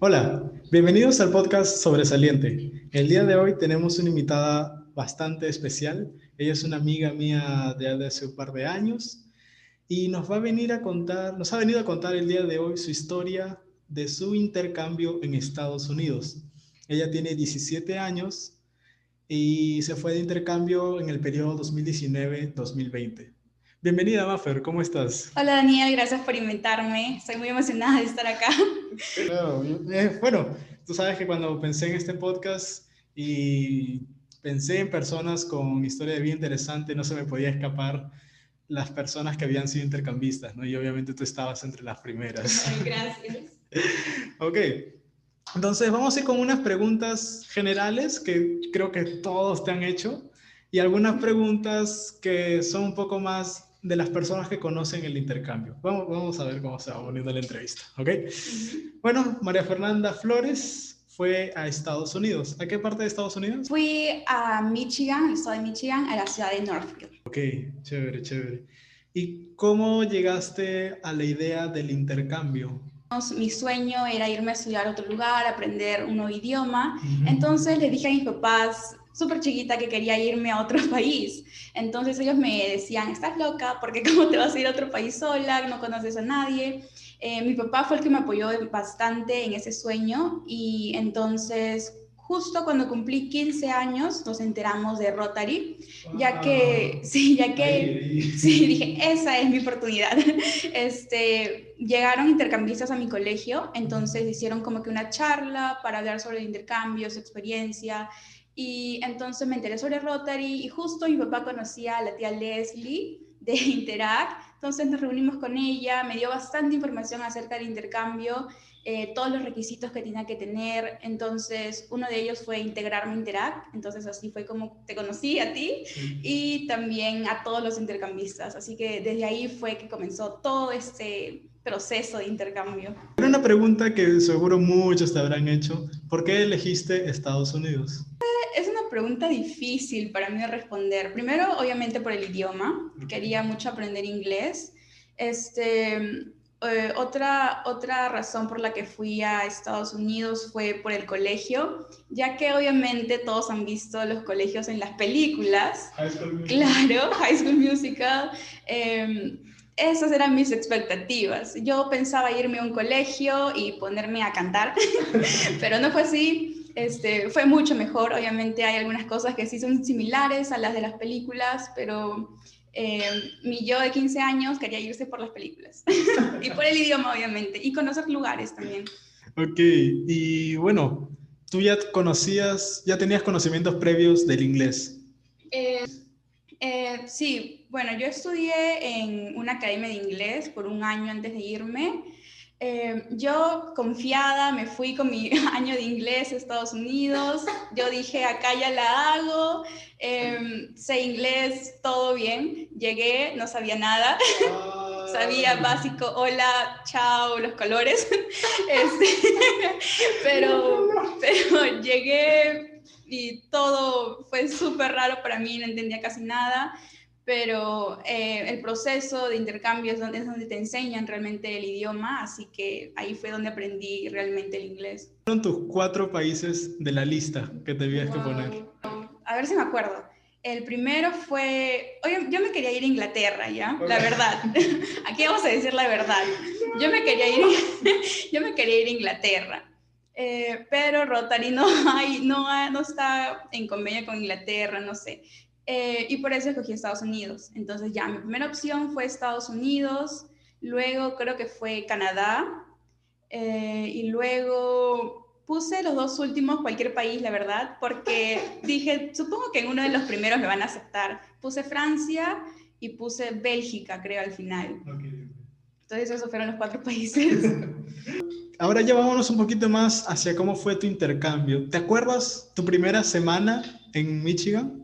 Hola, bienvenidos al podcast Sobresaliente. El día de hoy tenemos una invitada bastante especial. Ella es una amiga mía de hace un par de años y nos va a venir a contar, nos ha venido a contar el día de hoy su historia de su intercambio en Estados Unidos. Ella tiene 17 años y se fue de intercambio en el periodo 2019-2020. Bienvenida, Maffer, ¿cómo estás? Hola, Daniel, gracias por invitarme. Estoy muy emocionada de estar acá. Eh, bueno, tú sabes que cuando pensé en este podcast y pensé en personas con historia vida interesante, no se me podía escapar las personas que habían sido intercambistas, ¿no? Y obviamente tú estabas entre las primeras. Ay, gracias. ok, entonces vamos a ir con unas preguntas generales que creo que todos te han hecho y algunas preguntas que son un poco más de las personas que conocen el intercambio. Vamos, vamos a ver cómo se va poniendo la entrevista, ¿ok? Bueno, María Fernanda Flores fue a Estados Unidos. ¿A qué parte de Estados Unidos? Fui a Michigan, el estado de Michigan, a la ciudad de Northfield. Ok, chévere, chévere. ¿Y cómo llegaste a la idea del intercambio? Mi sueño era irme a estudiar a otro lugar, aprender un nuevo idioma. Entonces le dije a mis papás, súper chiquita que quería irme a otro país. Entonces ellos me decían, estás loca, porque cómo te vas a ir a otro país sola, no conoces a nadie. Eh, mi papá fue el que me apoyó bastante en ese sueño y entonces justo cuando cumplí 15 años nos enteramos de Rotary, ya que, sí, ya que, sí, dije, esa es mi oportunidad. Este, llegaron intercambistas a mi colegio, entonces hicieron como que una charla para hablar sobre el intercambio, su experiencia, y entonces me enteré sobre Rotary y justo mi papá conocía a la tía Leslie de Interact, entonces nos reunimos con ella, me dio bastante información acerca del intercambio, eh, todos los requisitos que tenía que tener, entonces uno de ellos fue integrarme a Interact, entonces así fue como te conocí a ti y también a todos los intercambistas, así que desde ahí fue que comenzó todo este proceso de intercambio. Una pregunta que seguro muchos te habrán hecho, ¿por qué elegiste Estados Unidos? es una pregunta difícil para mí de responder. Primero, obviamente por el idioma. Quería mucho aprender inglés. Este, eh, otra, otra razón por la que fui a Estados Unidos fue por el colegio, ya que obviamente todos han visto los colegios en las películas. Claro, High School Musical. Em, esas eran mis expectativas. Yo pensaba irme a un colegio y ponerme a cantar, pero no fue así. Este, fue mucho mejor, obviamente hay algunas cosas que sí son similares a las de las películas, pero eh, mi yo de 15 años quería irse por las películas y por el idioma, obviamente, y conocer lugares también. Ok, y bueno, tú ya conocías, ya tenías conocimientos previos del inglés. Eh, eh, sí, bueno, yo estudié en una academia de inglés por un año antes de irme. Eh, yo confiada me fui con mi año de inglés a Estados Unidos. Yo dije, acá ya la hago, em, sé inglés, todo bien. Llegué, no sabía nada. sabía básico, hola, chao, los colores. Este, pero, pero llegué y todo fue súper raro para mí, no entendía casi nada pero eh, el proceso de intercambio es donde, es donde te enseñan realmente el idioma, así que ahí fue donde aprendí realmente el inglés. ¿Cuáles son tus cuatro países de la lista que tenías que poner? A ver si me acuerdo. El primero fue, oye, yo me quería ir a Inglaterra, ¿ya? La verdad. Aquí vamos a decir la verdad. Yo me quería ir, yo me quería ir a Inglaterra. Eh, pero Rotary no, hay, no, no está en convenio con Inglaterra, no sé. Eh, y por eso escogí Estados Unidos. Entonces ya, mi primera opción fue Estados Unidos, luego creo que fue Canadá, eh, y luego puse los dos últimos, cualquier país, la verdad, porque dije, supongo que en uno de los primeros me van a aceptar. Puse Francia y puse Bélgica, creo, al final. Entonces esos fueron los cuatro países. Ahora ya vámonos un poquito más hacia cómo fue tu intercambio. ¿Te acuerdas tu primera semana en Michigan?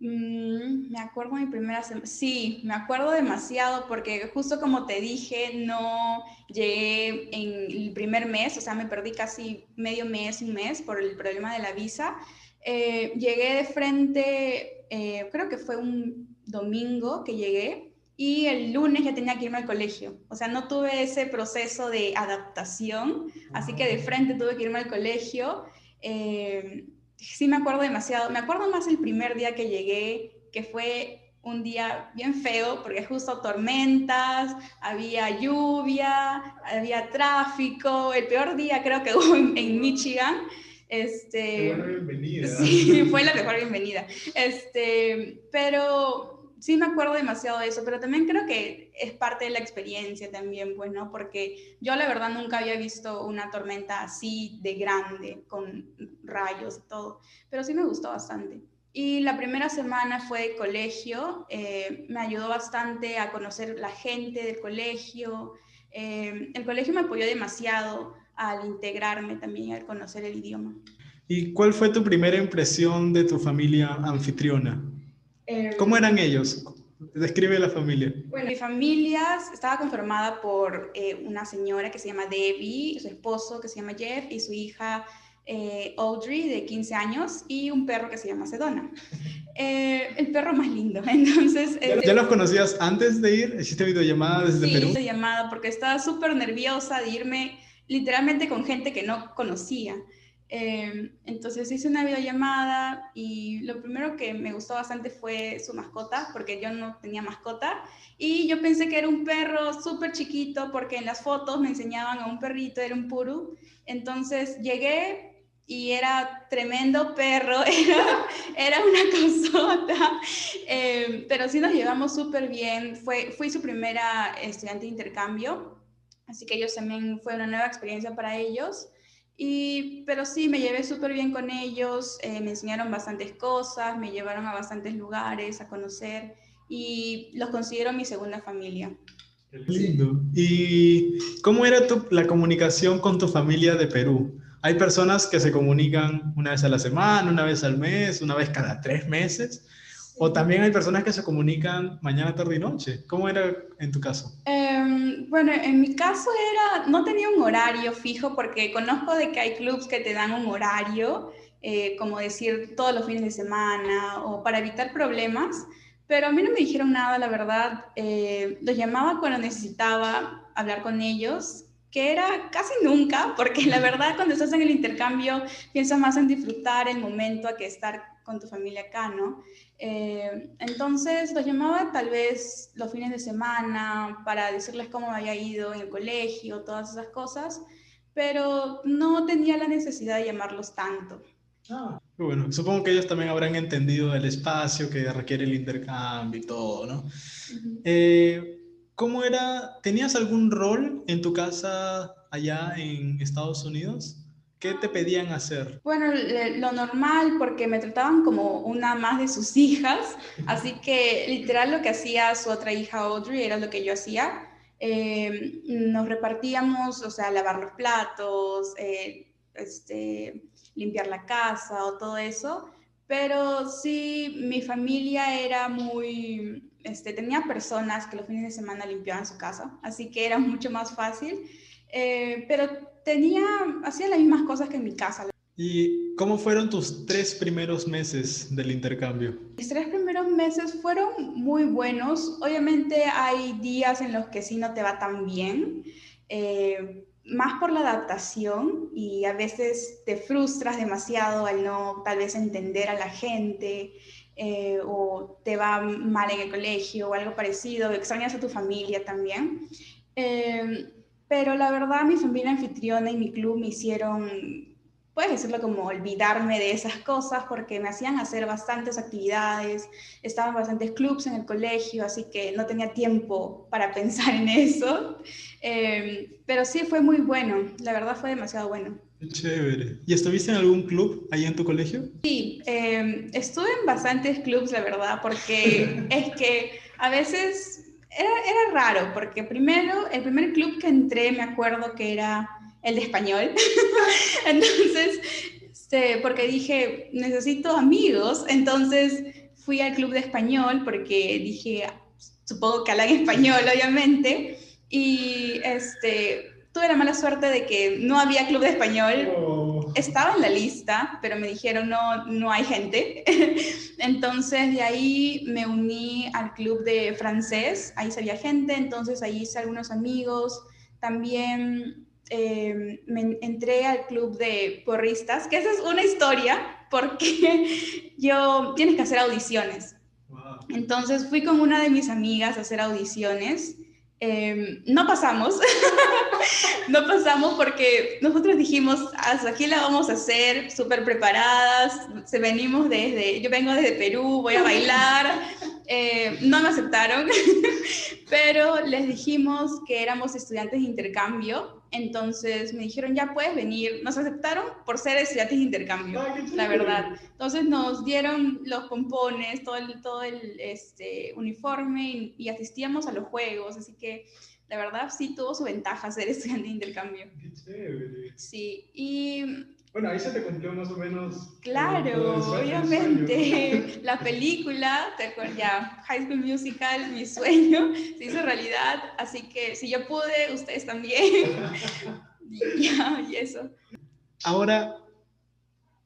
Mm, me acuerdo mi primera semana. Sí, me acuerdo demasiado porque justo como te dije, no llegué en el primer mes, o sea, me perdí casi medio mes, un mes por el problema de la visa. Eh, llegué de frente, eh, creo que fue un domingo que llegué y el lunes ya tenía que irme al colegio. O sea, no tuve ese proceso de adaptación, así que de frente tuve que irme al colegio. Eh, sí me acuerdo demasiado, me acuerdo más el primer día que llegué, que fue un día bien feo, porque justo tormentas, había lluvia, había tráfico, el peor día creo que hubo en, Michigan. Este, bienvenida. Sí, fue la mejor bienvenida. Este, pero sí me acuerdo demasiado de eso, pero también creo que es parte de la experiencia también, pues, ¿no? Porque yo la verdad nunca había visto una tormenta así de grande, con rayos y todo, pero sí me gustó bastante. Y la primera semana fue de colegio, eh, me ayudó bastante a conocer la gente del colegio. Eh, el colegio me apoyó demasiado al integrarme también, al conocer el idioma. ¿Y cuál fue tu primera impresión de tu familia anfitriona? Eh, ¿Cómo eran ellos? Describe la familia. Bueno, mi familia estaba conformada por eh, una señora que se llama Debbie, su esposo que se llama Jeff y su hija eh, Audrey de 15 años y un perro que se llama Sedona. el perro más lindo. Entonces, ¿Ya, los conocías antes de ir? ¿Hiciste videollamada desde sí, Perú? Sí, llamada porque estaba súper nerviosa de irme literalmente con gente que no conocía. Em, entonces hice una videollamada y lo primero que me gustó bastante fue su mascota, porque yo no tenía mascota. Y yo pensé que era un perro súper chiquito, porque en las fotos me enseñaban a un perrito, era un puru. Entonces llegué y era tremendo perro, era, era una cosota, em, pero sí nos llevamos súper bien. Fue, fui su primera estudiante de intercambio, así que ellos también fue una nueva experiencia para ellos. Y, pero sí, me llevé súper bien con ellos, eh, me enseñaron bastantes cosas, me llevaron a bastantes lugares a conocer y los considero mi segunda familia. Qué lindo. ¿Y cómo era tu, la comunicación con tu familia de Perú? Hay personas que se comunican una vez a la semana, una vez al mes, una vez cada tres meses. O también hay personas que se comunican mañana, tarde y noche. ¿Cómo era en tu caso? Em, bueno, en mi caso era, no tenía un horario fijo porque conozco de que hay clubs que te dan un horario, eh, como decir todos los fines de semana o para evitar problemas, pero a mí no me dijeron nada, la verdad. Eh, los llamaba cuando necesitaba hablar con ellos, que era casi nunca, porque la verdad cuando estás en el intercambio piensas más en disfrutar el momento a que estar con tu familia acá, ¿no? Eh, entonces los llamaba tal vez los fines de semana para decirles cómo me había ido en el colegio, todas esas cosas, pero no tenía la necesidad de llamarlos tanto. Ah, bueno, supongo que ellos también habrán entendido el espacio que requiere el intercambio y todo, ¿no? Eh, ¿Cómo era? ¿Tenías algún rol en tu casa allá en Estados Unidos? ¿Qué te pedían hacer? Bueno, lo normal, porque me trataban como una más de sus hijas, así que literal lo que hacía su otra hija Audrey era lo que yo hacía. Eh, nos repartíamos, o sea, lavar los platos, eh, este, limpiar la casa o todo eso, pero sí, mi familia era muy, este, tenía personas que los fines de semana limpiaban su casa, así que era mucho más fácil. Eh, pero tenía, hacía las mismas cosas que en mi casa. ¿Y cómo fueron tus tres primeros meses del intercambio? Mis tres primeros meses fueron muy buenos. Obviamente hay días en los que sí no te va tan bien, eh, más por la adaptación y a veces te frustras demasiado al no tal vez entender a la gente eh, o te va mal en el colegio o algo parecido, extrañas a tu familia también. Eh, pero la verdad, mi familia anfitriona y mi club me hicieron, puedes decirlo como olvidarme de esas cosas porque me hacían hacer bastantes actividades, estaban bastantes clubs en el colegio, así que no tenía tiempo para pensar en eso. Em, pero sí fue muy bueno, la verdad fue demasiado bueno. Chévere. ¿Y estuviste en algún club ahí en tu colegio? Sí, em, estuve en bastantes clubs, la verdad, porque es que a veces era, era raro, porque primero, el primer club que entré, me acuerdo que era el de español. entonces, este, porque dije, necesito amigos, entonces fui al club de español porque dije, supongo que hablan español, obviamente, y este, tuve la mala suerte de que no había club de español. Oh. estaba en la lista, pero me dijeron no, no hay gente. entonces de ahí me uní al club de francés, ahí sabía gente, entonces ahí hice algunos amigos. También eh, me entré al club de porristas, que esa es una historia, porque yo tienes que hacer audiciones. Entonces fui con una de mis amigas a hacer audiciones. Em, no pasamos, no pasamos porque nosotros dijimos, hasta aquí la vamos a hacer, súper preparadas, se venimos desde, yo vengo desde Perú, voy a bailar, eh, no me aceptaron, pero les dijimos que éramos estudiantes de intercambio, entonces me dijeron, ya puedes venir, nos aceptaron por ser estudiantes de intercambio, la verdad. Entonces nos dieron los pompones, todo el, todo el este, uniforme y, asistíamos a los juegos, así que la verdad sí tuvo su ventaja ser estudiante de intercambio. Qué chévere. Sí, y bueno, ahí se te cumplió más o menos. Claro, obviamente. La película, te ya, High School Musical, mi sueño, se hizo realidad. Así que si yo pude, ustedes también. ya, y eso. Ahora,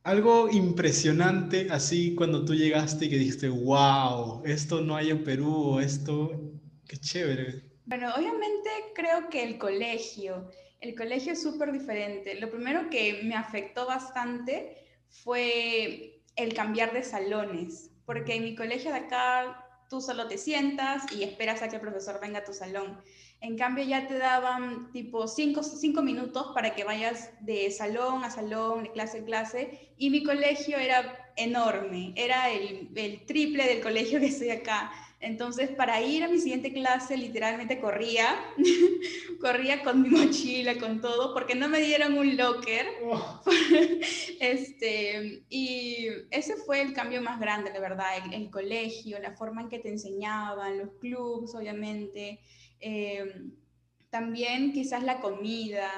algo impresionante así cuando tú llegaste y que dijiste, wow, esto no hay en Perú, esto, qué chévere. Bueno, obviamente creo que el colegio el colegio es súper diferente. Lo primero que me afectó bastante fue el cambiar de salones, porque en mi colegio de acá tú solo te sientas y esperas a que el profesor venga a tu salón. En cambio ya te daban tipo cinco, cinco minutos para que vayas de salón a salón, de clase a clase, y mi colegio era enorme, era el, el triple del colegio que estoy acá. Entonces, para ir a mi siguiente clase, literalmente corría, corría con mi mochila, con todo, porque no me dieron un locker. Oh. este, y ese fue el cambio más grande, la verdad, el, colegio, la forma en que te enseñaban, los clubs, obviamente. Em, también quizás la comida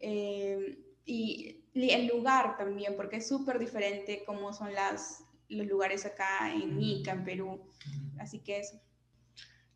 em, y el lugar también, porque es súper diferente como son las, los lugares acá en Ica, en Perú. Así que eso.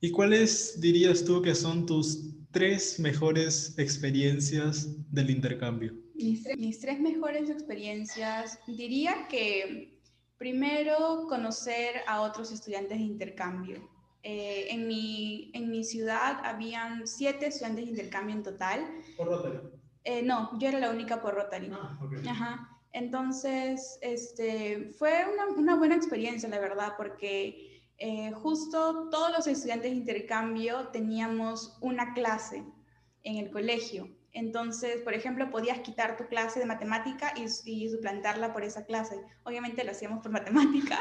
¿Y cuáles dirías tú que son tus tres mejores experiencias del intercambio? Mis tres, mejores experiencias, diría que primero conocer a otros estudiantes de intercambio. Eh, en, mi, en mi ciudad habían siete estudiantes de intercambio en total. ¿Por Rotary? Eh, no, yo era la única por Rotary. Ah, Ajá. Entonces, este, fue una, una, buena experiencia, la verdad, porque eh, justo todos los estudiantes de intercambio teníamos una clase en el colegio. Entonces, por ejemplo, podías quitar tu clase de matemática y, y suplantarla por esa clase. Obviamente lo hacíamos por matemática.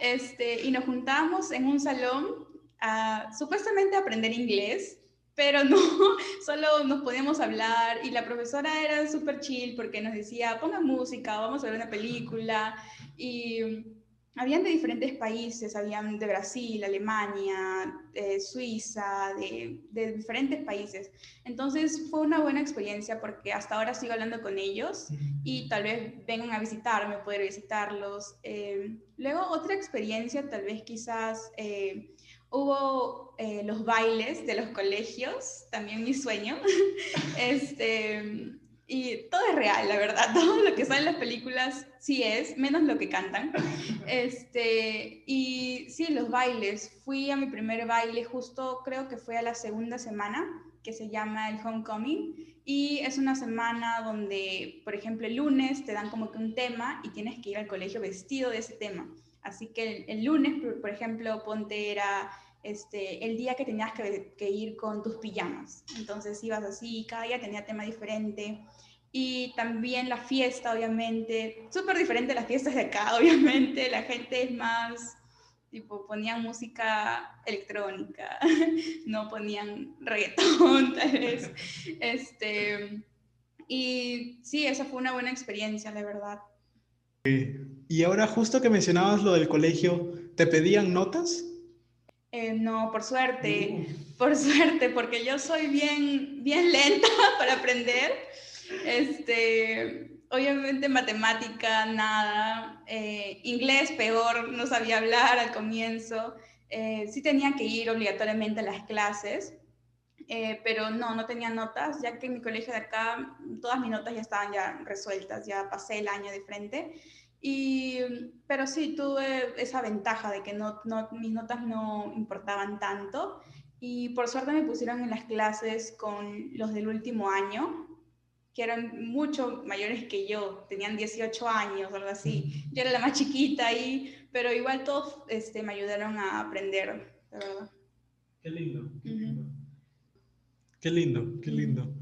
Este, y nos juntábamos en un salón a supuestamente aprender inglés, pero no, solo nos podíamos hablar y la profesora era súper chill porque nos decía, ponga música, vamos a ver una película y habían de diferentes países, habían de Brasil, Alemania, Suiza, de, de, diferentes países. Entonces fue una buena experiencia porque hasta ahora sigo hablando con ellos y tal vez vengan a visitarme, poder visitarlos. Eh, luego otra experiencia, tal vez quizás... Eh, Hubo eh, los bailes de los colegios, también mi sueño. este, y todo es real, la verdad. Todo lo que sale en las películas sí es, menos lo que cantan. Este, y sí, los bailes. Fui a mi primer baile justo, creo que fue a la segunda semana, que se llama el Homecoming. Y es una semana donde, por ejemplo, el lunes te dan como que un tema y tienes que ir al colegio vestido de ese tema. Así que el, lunes, por, ejemplo, ponte era este, el día que tenías que, que, ir con tus pijamas. Entonces ibas así, cada día tenía tema diferente. Y también la fiesta, obviamente, súper diferente a las fiestas de acá, obviamente. La gente es más, tipo, ponían música electrónica, no ponían reggaetón, tal vez. Este, y sí, esa fue una buena experiencia, de verdad. Y ahora justo que mencionabas lo del colegio, ¿te pedían notas? Eh, no, por suerte, por suerte, porque yo soy bien, bien lenta para aprender. Este, obviamente matemática, nada. Eh, inglés, peor, no sabía hablar al comienzo. Eh, sí tenía que ir obligatoriamente a las clases. eh, pero no, no tenía notas, ya que en mi colegio de acá todas mis notas ya estaban ya resueltas, ya pasé el año de frente. Y, pero sí, tuve esa ventaja de que no, no, mis notas no importaban tanto. Y por suerte me pusieron en las clases con los del último año, que eran mucho mayores que yo, tenían 18 años, algo así. Yo era la más chiquita ahí, pero igual todos este, me ayudaron a aprender, de verdad. Qué lindo. Qué lindo. Qué lindo, qué lindo.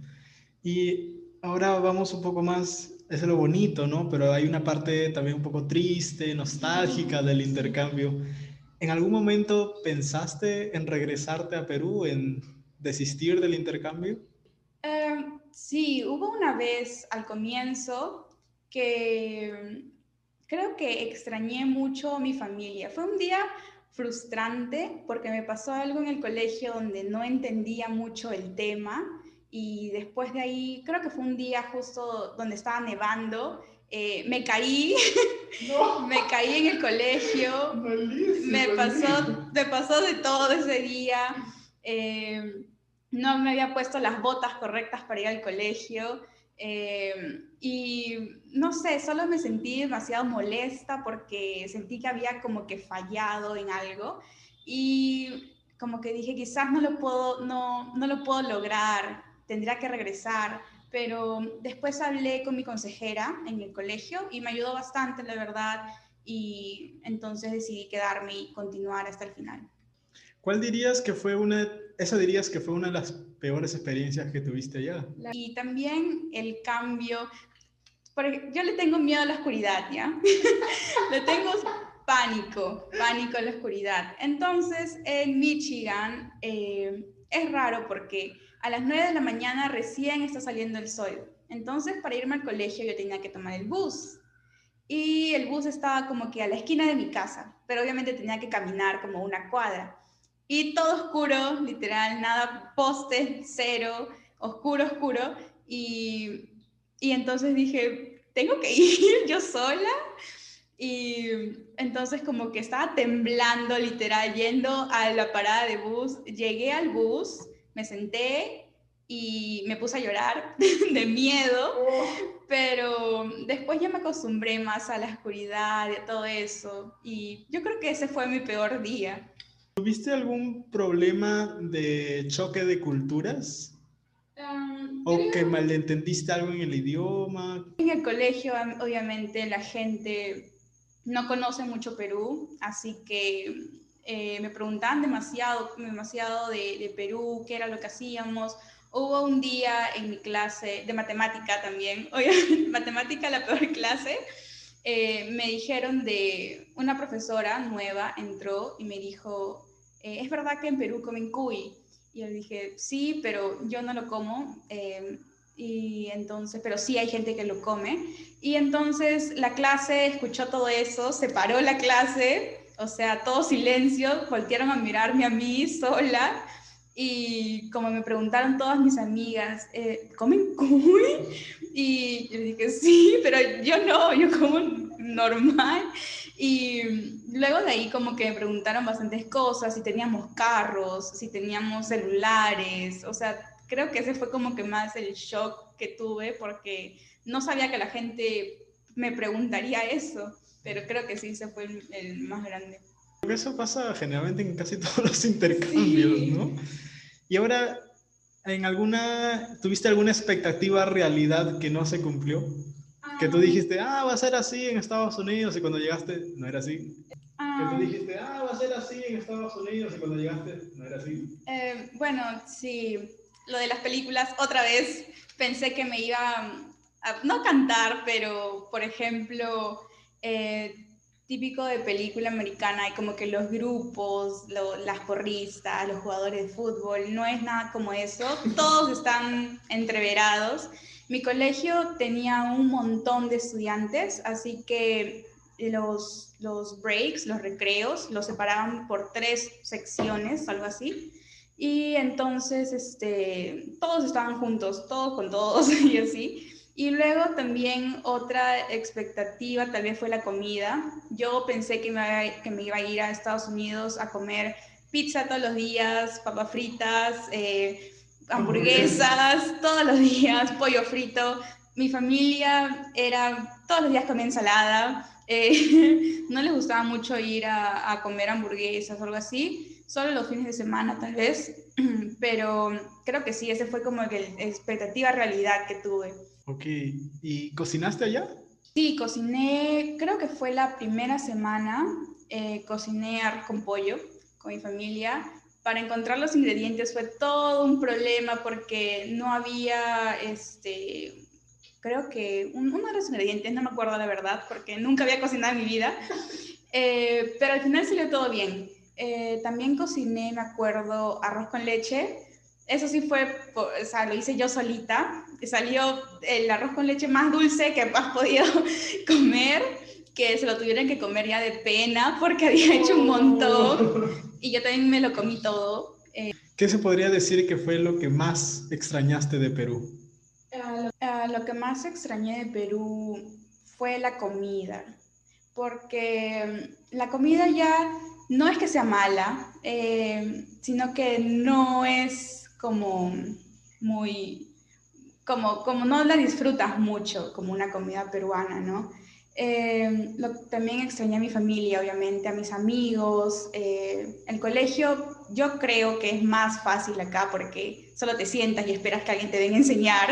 Y ahora vamos un poco más, es lo bonito, ¿no? Pero hay una parte también un poco triste, nostálgica del intercambio. ¿En algún momento pensaste en regresarte a Perú, en desistir del intercambio? Em, sí, hubo una vez al comienzo que creo que extrañé mucho a mi familia. Fue un día frustrante porque me pasó algo en el colegio donde no entendía mucho el tema y después de ahí, creo que fue un día justo donde estaba nevando, eh, me caí, me caí en el colegio, me pasó, me pasó de todo ese día, eh, no me había puesto las botas correctas para ir al colegio. Eh, y no sé, solo me sentí demasiado molesta porque sentí que había como que fallado en algo y como que dije, quizás no lo puedo, no, no lo puedo lograr, tendría que regresar, pero después hablé con mi consejera en el colegio y me ayudó bastante, la verdad, y entonces decidí quedarme y continuar hasta el final. ¿Cuál dirías que fue una, esa dirías que fue una de las peores experiencias que tuviste allá? Y también el cambio, porque yo le tengo miedo a la oscuridad, ¿ya? le tengo pánico, pánico a la oscuridad. Entonces, en Michigan eh, es raro porque a las 9 de la mañana recién está saliendo el sol. Entonces, para irme al colegio yo tenía que tomar el bus. Y el bus estaba como que a la esquina de mi casa, pero obviamente tenía que caminar como una cuadra. Y todo oscuro, literal, nada, poste, cero, oscuro, oscuro. Y, y entonces dije, tengo que ir yo sola. Y entonces como que estaba temblando, literal, yendo a la parada de bus. Llegué al bus, me senté y me puse a llorar de miedo, pero después ya me acostumbré más a la oscuridad y a todo eso. Y yo creo que ese fue mi peor día. ¿Tuviste algún problema de choque de culturas? Um, ¿O que malentendiste algo en el idioma? En el colegio, obviamente, la gente no conoce mucho Perú, así que eh, me preguntaban demasiado, demasiado de, de, Perú, qué era lo que hacíamos. Hubo un día en mi clase de matemática también, oye, matemática la peor clase, eh, me dijeron de una profesora nueva, entró y me dijo, eh, ¿es verdad que en Perú comen cuy? Y yo dije, sí, pero yo no lo como. Eh, y entonces, pero sí hay gente que lo come. Y entonces la clase escuchó todo eso, se paró la clase, o sea, todo silencio, voltearon a mirarme a mí sola. Y como me preguntaron todas mis amigas, ¿comen cuy? Y yo dije, sí, pero yo no, yo como normal. Y luego de ahí como que me preguntaron bastantes cosas, si teníamos carros, si teníamos celulares, o sea, creo que ese fue como que más el shock que tuve porque no sabía que la gente me preguntaría eso, pero creo que sí, ese fue el, más grande. Eso pasa generalmente en casi todos los intercambios, ¿no? Y ahora, ¿En alguna, tuviste alguna expectativa realidad que no se cumplió? Que tú dijiste, ah, va a ser así en Estados Unidos y cuando llegaste no era así. Que tú ah. dijiste, ah, va a ser así en Estados Unidos y cuando llegaste no era así. Eh, bueno, sí, lo de las películas, otra vez pensé que me iba a, no cantar, pero por ejemplo, eh, típico de película americana, hay como que los grupos, las porristas, los jugadores de fútbol, no es nada como eso, todos están entreverados. Mi colegio tenía un montón de estudiantes, así que los, los breaks, los recreos, los separaban por tres secciones, algo así. Y entonces, este, todos estaban juntos, todos con todos y así. Y luego también otra expectativa tal vez fue la comida. Yo pensé que me, que me iba a ir a Estados Unidos a comer pizza todos los días, papas fritas, eh, hamburguesas todos los días, pollo frito. Mi familia era todos los días comía ensalada. Eh, no les gustaba mucho ir a, a, comer hamburguesas o algo así, solo los fines de semana tal vez, pero creo que sí, ese fue como que la expectativa realidad que tuve. Ok, ¿y cocinaste allá? Sí, cociné, creo que fue la primera semana, eh, cociné arroz con pollo con mi familia. Para encontrar los ingredientes fue todo un problema porque no había, este, creo que uno de los ingredientes, no me acuerdo la verdad, porque nunca había cocinado en mi vida, eh, pero al final salió todo bien. Eh, también cociné, me acuerdo, arroz con leche. Eso sí fue, o sea, lo hice yo solita. Salió el arroz con leche más dulce que has podido comer, que se lo tuvieron que comer ya de pena porque había hecho un montón. Y yo también me lo comí todo. Eh, ¿Qué se podría decir que fue lo que más extrañaste de Perú? Uh, lo, que más extrañé de Perú fue la comida, porque mm, la comida ya no es que sea mala, eh, sino que no es como muy, como, como no la disfrutas mucho como una comida peruana, ¿no? Eh, lo, también extrañé a mi familia, obviamente, a mis amigos. Eh, el colegio yo creo que es más fácil acá porque solo te sientas y esperas que alguien te venga a enseñar.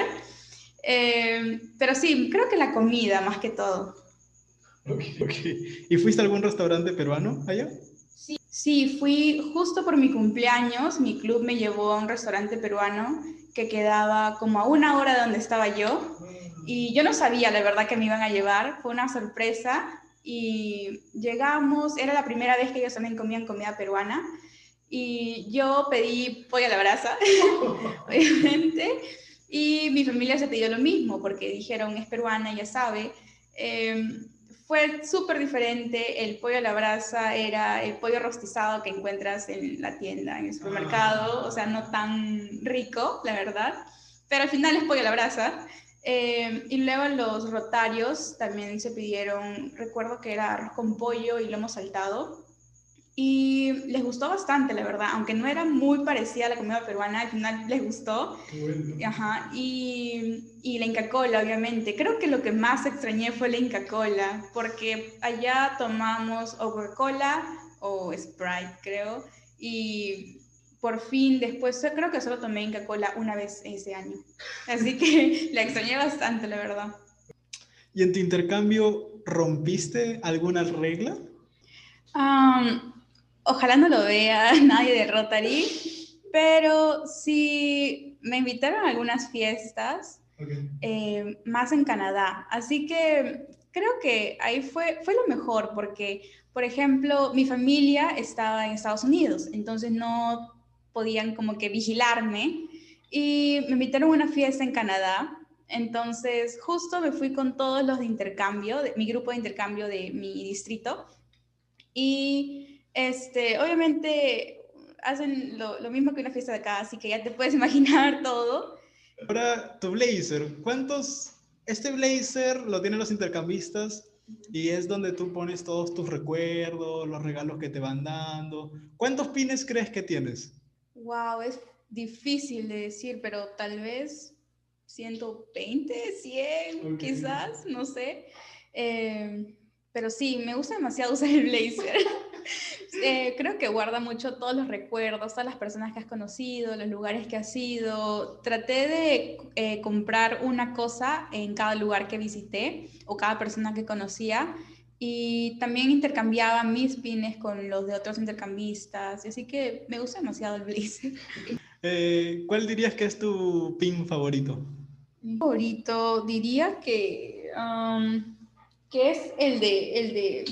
Eh, pero sí, creo que la comida más que todo. Okay, ¿Y fuiste a algún restaurante peruano allá? Sí, fui justo por mi cumpleaños. Mi club me llevó a un restaurante peruano que quedaba como a una hora de donde estaba yo. Y yo no sabía, la verdad, que me iban a llevar. Fue una sorpresa. Y llegamos, era la primera vez que ellos también comían comida peruana. Y yo pedí pollo a la brasa, obviamente. Y mi familia se pidió lo mismo, porque dijeron, es peruana, ya sabe. Em, fue súper diferente. El pollo a la brasa era el pollo rostizado que encuentras en la tienda, en el supermercado. O sea, no tan rico, la verdad. Pero al final es pollo a la brasa. Eh, y luego los rotarios también se pidieron, recuerdo que era arroz con pollo y lomo saltado. Y les gustó bastante, la verdad, aunque no era muy parecida a la comida peruana, al final les gustó. Ajá. Y, y, la Inca Cola, obviamente. Creo que lo que más extrañé fue la Inca Cola, porque allá tomamos Coca-Cola o Sprite, creo. Y por fin, después, creo que solo tomé Inca Cola una vez ese año. Así que la extrañé bastante, la verdad. ¿Y en tu intercambio rompiste alguna regla? Ojalá no lo vea nadie de Rotary, pero sí me invitaron a algunas fiestas, eh, más en Canadá. Así que creo que ahí fue, fue lo mejor, porque, por ejemplo, mi familia estaba en Estados Unidos, entonces no podían como que vigilarme y me invitaron a una fiesta en Canadá. Entonces, justo me fui con todos los de intercambio, de, mi grupo de intercambio de mi distrito. Y este, obviamente hacen lo, lo, mismo que una fiesta de acá, así que ya te puedes imaginar todo. Ahora, tu blazer, ¿cuántos? Este blazer lo tienen los intercambistas y es donde tú pones todos tus recuerdos, los regalos que te van dando. ¿Cuántos pines crees que tienes? Wow, es difícil de decir, pero tal vez 120, 100, quizás, no sé. Eh, pero sí, me gusta demasiado usar el blazer. Eh, creo que guarda mucho todos los recuerdos, todas las personas que has conocido, los lugares que has ido. Traté de eh, comprar una cosa en cada lugar que visité o cada persona que conocía y también intercambiaba mis pines con los de otros intercambistas, así que me gusta demasiado el blazer. Eh, ¿Cuál dirías que es tu pin favorito? Mi favorito diría que, um, que es el de, el de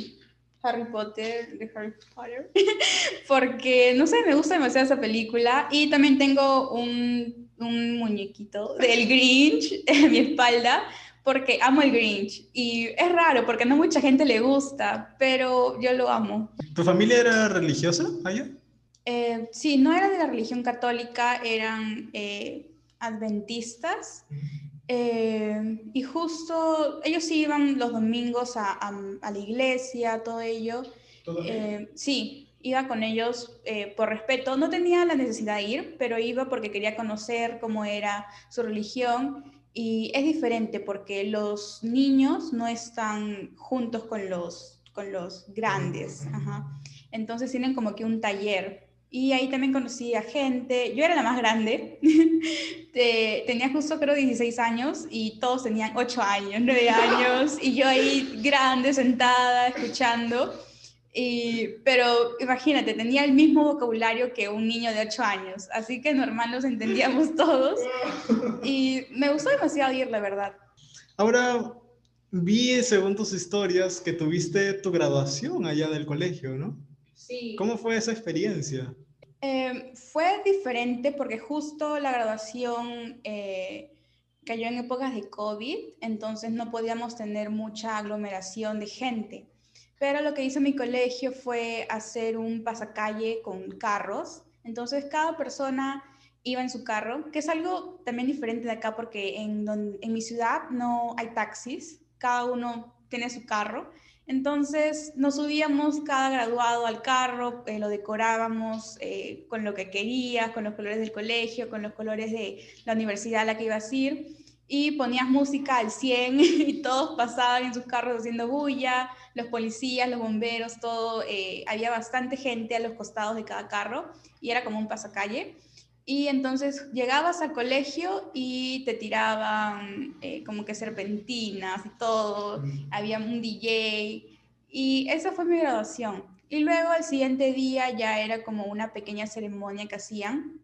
Harry Potter, de Harry Potter, porque no sé, me gusta demasiado esa película. Y también tengo un, un muñequito del Grinch en mi espalda porque amo el Grinch. Y es raro porque no mucha gente le gusta, pero yo lo amo. ¿Tu familia era religiosa allá? Eh, sí, no era de la religión católica, eran eh, adventistas eh, y justo ellos iban los domingos a, a, la iglesia, todo ello. sí, iba con ellos eh, por respeto. No tenía la necesidad de ir, pero iba porque quería conocer cómo era su religión. Y es diferente porque los niños no están juntos con los, con los grandes. Entonces tienen como que un taller. Y ahí también conocí a gente. Yo era la más grande. tenía justo creo 16 años y todos tenían 8 años, 9 años. Y yo ahí grande, sentada, escuchando. Y, pero imagínate, tenía el mismo vocabulario que un niño de 8 años, así que normal nos entendíamos todos. Y me gustó demasiado ir, la verdad. Ahora, vi según tus historias que tuviste tu graduación allá del colegio, ¿no? Sí. ¿Cómo fue esa experiencia? Eh, fue diferente porque justo la graduación eh, cayó en épocas de COVID, entonces no podíamos tener mucha aglomeración de gente. Pero lo que hizo mi colegio fue hacer un pasacalle con carros. Entonces cada persona iba en su carro, que es algo también diferente de acá porque en, en mi ciudad no hay taxis, cada uno tiene su carro. Entonces nos subíamos cada graduado al carro, eh, lo decorábamos eh, con lo que querías, con los colores del colegio, con los colores de la universidad a la que ibas a ir y ponías música al 100 y todos pasaban en sus carros haciendo bulla, los policías, los bomberos, todo, eh, había bastante gente a los costados de cada carro y era como un pasacalle. Y entonces llegabas al colegio y te tiraban eh, como que serpentinas y todo, había un DJ y esa fue mi graduación. Y luego el siguiente día ya era como una pequeña ceremonia que hacían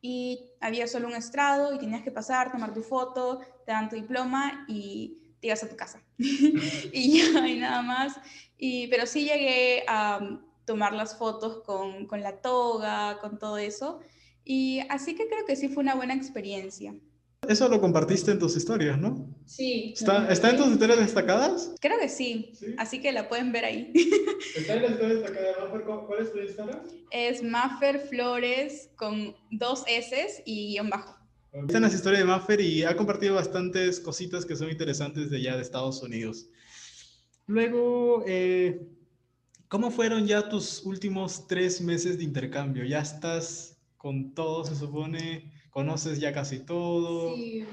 y había solo un estrado y tenías que pasar, tomar tu foto, te dan tu diploma y te ibas a tu casa. y ya, y nada más. Y, pero sí llegué a tomar las fotos con, con la toga, con todo eso. Y así que creo que sí fue una buena experiencia. Eso lo compartiste en tus historias, ¿no? Sí. ¿Está, ¿está en tus historias destacadas? Creo que sí. Así que la pueden ver ahí. ¿Está en la historia destacada Maffer? ¿Cuál es tu Instagram? Es Maffer Flores con dos S y guion bajo. Está en las historias de Maffer y ha compartido bastantes cositas que son interesantes de allá de Estados Unidos. Luego, eh, ¿cómo fueron ya tus últimos tres meses de intercambio? ¿Ya estás con todo, se supone? ¿Conoces ya casi todo? Sí.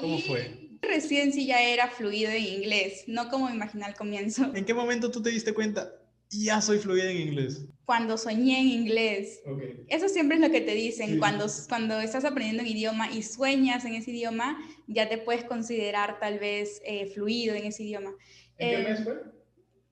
¿Cómo fue? Recién sí ya era fluido en inglés, no como imaginé al comienzo. ¿En qué momento tú te diste cuenta? Ya soy fluida en inglés. Cuando soñé en inglés. Okay. Eso siempre es lo que te dicen. Cuando, cuando estás aprendiendo un idioma y sueñas en ese idioma, ya te puedes considerar tal vez eh, fluido en ese idioma. ¿En qué eh, mes fue?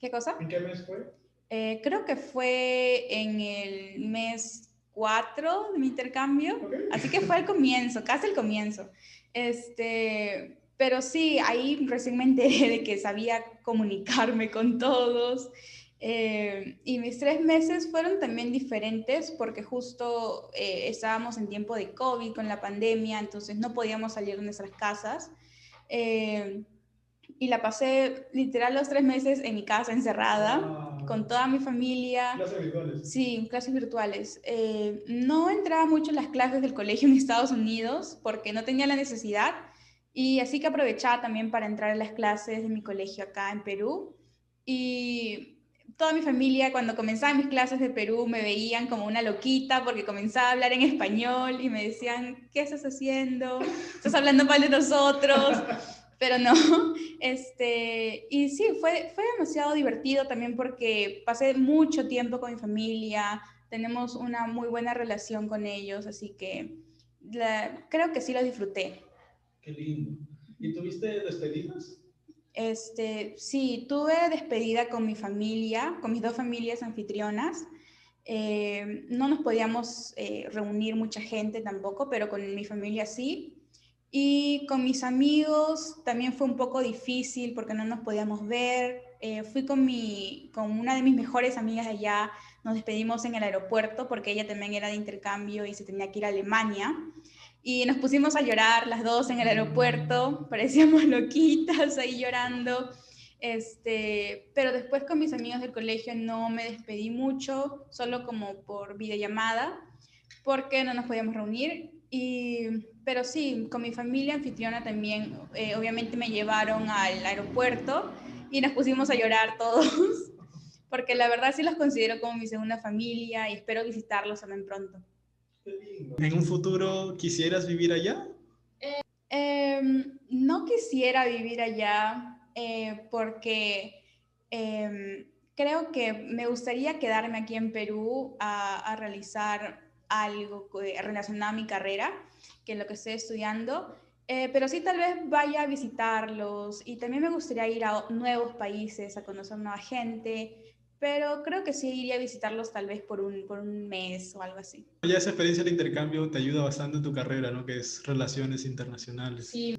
¿Qué cosa? ¿En qué mes fue? Eh, creo que fue en el mes cuatro de mi intercambio, así que fue el comienzo, casi el comienzo. Este, pero sí, ahí recién me enteré de que sabía comunicarme con todos. Eh, y mis tres meses fueron también diferentes porque justo eh, estábamos en tiempo de COVID con la pandemia, entonces no podíamos salir de nuestras casas. Eh, y la pasé literal los tres meses en mi casa encerrada ah. con toda mi familia. ¿Clases virtuales? Sí, clases virtuales. Eh, no entraba mucho en las clases del colegio en Estados Unidos porque no tenía la necesidad y así que aprovechaba también para entrar a las clases de mi colegio acá en Perú. Y toda mi familia cuando comenzaba mis clases de Perú me veían como una loquita porque comenzaba a hablar en español y me decían, ¿qué estás haciendo? ¿Estás hablando mal de nosotros? pero no. Este, y sí, fue, fue demasiado divertido también porque pasé mucho tiempo con mi familia, tenemos una muy buena relación con ellos, así que creo que sí lo disfruté. Qué lindo. ¿Y tuviste despedidas? Este, sí, tuve despedida con mi familia, con mis dos familias anfitrionas. Eh, no nos podíamos eh, reunir mucha gente tampoco, pero con mi familia sí. Y con mis amigos también fue un poco difícil porque no nos podíamos ver. Eh, fui con, mi, con una de mis mejores amigas de allá, nos despedimos en el aeropuerto porque ella también era de intercambio y se tenía que ir a Alemania. Y nos pusimos a llorar las dos en el aeropuerto, parecíamos loquitas ahí llorando. Este, pero después con mis amigos del colegio no me despedí mucho, solo como por videollamada, porque no nos podíamos reunir. Y pero sí, con mi familia anfitriona también, eh, obviamente me llevaron al aeropuerto y nos pusimos a llorar todos. porque la verdad sí los considero como mi segunda familia y espero visitarlos también pronto. ¿En un futuro quisieras vivir allá? Em, no quisiera vivir allá eh, porque em, creo que me gustaría quedarme aquí en Perú a, realizar algo relacionado a mi carrera, que es lo que estoy estudiando. Eh, pero sí, tal vez vaya a visitarlos y también me gustaría ir a nuevos países, a conocer nueva gente, pero creo que sí iría a visitarlos tal vez por un, por un mes o algo así. Ya esa experiencia de intercambio te ayuda bastante en tu carrera, ¿no? Que es relaciones internacionales. Sí,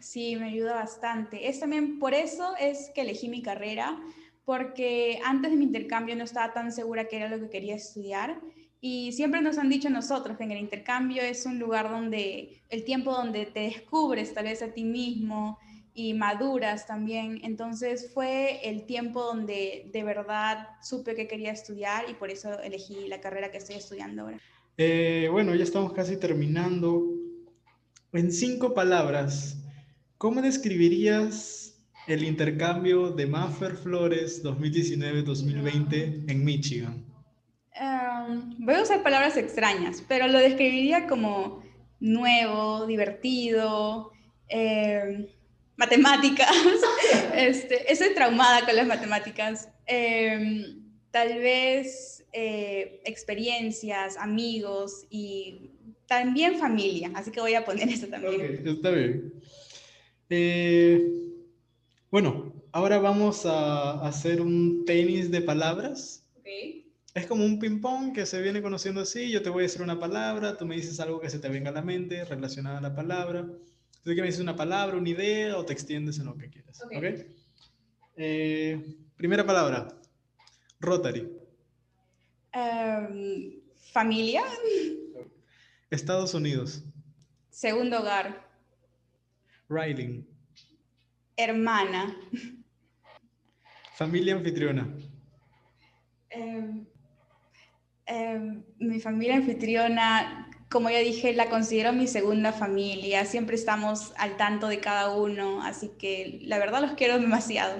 sí, me ayuda bastante. Es también por eso es que elegí mi carrera, porque antes de mi intercambio no estaba tan segura que era lo que quería estudiar. Y siempre nos han dicho nosotros en el intercambio es un lugar donde el tiempo donde te descubres tal vez a ti mismo, y maduras también. Entonces fue el tiempo donde de verdad supe que quería estudiar y por eso elegí la carrera que estoy estudiando ahora. Eh, bueno, ya estamos casi terminando. En cinco palabras, ¿cómo describirías el intercambio de Maffer Flores 2019-2020 en Michigan? Voy a usar palabras extrañas, pero lo describiría como nuevo, divertido, eh, matemáticas. este, estoy traumada con las matemáticas. Em, tal vez eh, experiencias, amigos y también familia. Así que voy a poner eso también. está bien. Eh, bueno, ahora vamos a hacer un tenis de palabras. Es como un ping-pong que se viene conociendo así. Yo te voy a decir una palabra, tú me dices algo que se te venga a la mente relacionada a la palabra. Tú que me dices una palabra, una idea o te extiendes en lo que quieras. ¿Ok? Eh, primera palabra. Rotary. Em, familia. Estados Unidos. Segundo hogar. Riding. Hermana. Familia anfitriona. Em, em, mi familia anfitriona como ya dije, la considero mi segunda familia, siempre estamos al tanto de cada uno, así que la verdad los quiero demasiado.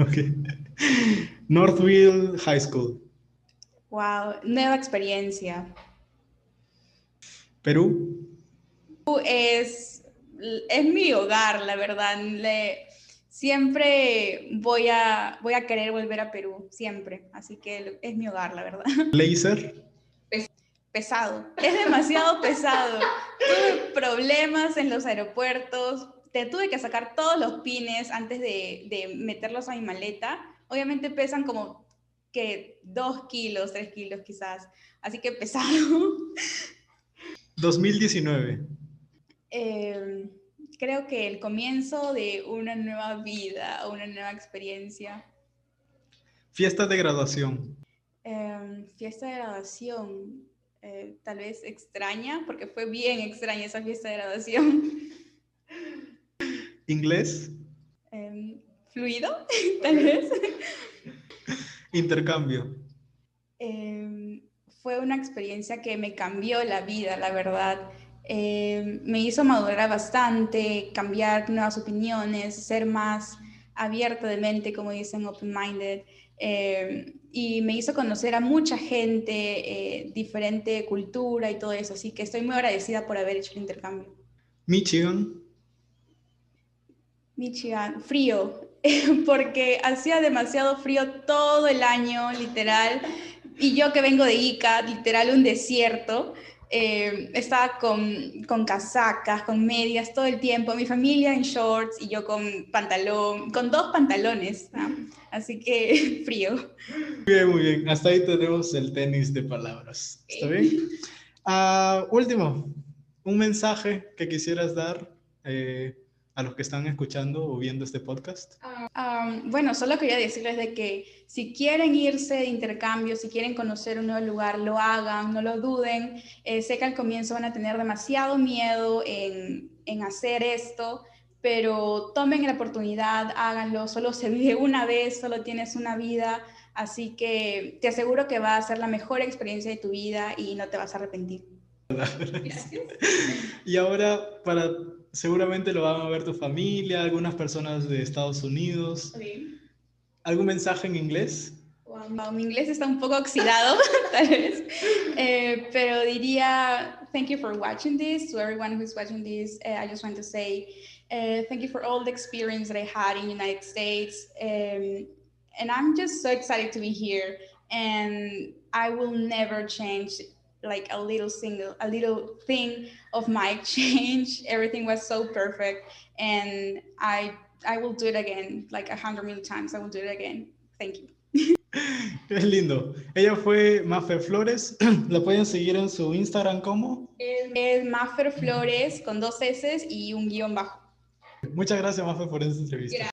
Ok. Northville High School. Wow, nueva experiencia. Perú. Perú es, es mi hogar, la verdad. Le, siempre voy a, voy a querer volver a Perú, siempre. Así que es mi hogar, la verdad. Laser pesado, es demasiado pesado. Tuve problemas en los aeropuertos, te tuve que sacar todos los pines antes de, meterlos a mi maleta. Obviamente pesan como que dos kilos, tres kilos quizás, así que pesado. 2019. Em, creo que el comienzo de una nueva vida, una nueva experiencia. Fiesta de graduación. Em, fiesta de graduación. Eh, tal vez extraña, porque fue bien extraña esa fiesta de graduación. ¿Inglés? Em, ¿Fluido? tal vez. Intercambio. Em, fue una experiencia que me cambió la vida, la verdad. Em, me hizo madurar bastante, cambiar nuevas opiniones, ser más abierta de mente, como dicen, open-minded. Eh, y me hizo conocer a mucha gente, eh, diferente cultura y todo eso, así que estoy muy agradecida por haber hecho el intercambio. Michigan. Michigan, frío, porque hacía demasiado frío todo el año, literal, y yo que vengo de Ica, literal un desierto, eh, estaba con, con, casacas, con medias todo el tiempo, mi familia en shorts y yo con pantalón, con dos pantalones, así que frío. Muy bien, muy bien, hasta ahí tenemos el tenis de palabras, ¿está bien? Uh, último, un mensaje que quisieras dar eh, a los que están escuchando o viendo este podcast? Ah, bueno, solo quería decirles de que si quieren irse de intercambio, si quieren conocer un nuevo lugar, lo hagan, no lo duden. Eh, sé que al comienzo van a tener demasiado miedo en, en hacer esto, pero tomen la oportunidad, háganlo, solo se vive una vez, solo tienes una vida, así que te aseguro que va a ser la mejor experiencia de tu vida y no te vas a arrepentir. Gracias. Y ahora, para seguramente lo van a ver tu familia, algunas personas de Estados Unidos. ¿Algún mensaje en inglés? mi inglés está un poco oxidado, tal vez, eh, pero diría, thank you for watching this. To everyone who's watching this, uh, I just want to say uh, thank you for all the experience that I had in United States. Um, and I'm just so excited to be here. And I will never change like a little single, a little thing of my exchange. Everything was so perfect. And I, I will do it again, like a hundred million times. I will do it again. Thank you. Es lindo. Ella fue Maffer Flores. La pueden seguir en su Instagram como. Es, es Maffer Flores con dos S y un guion bajo. Muchas gracias, Maffer, por esta entrevista.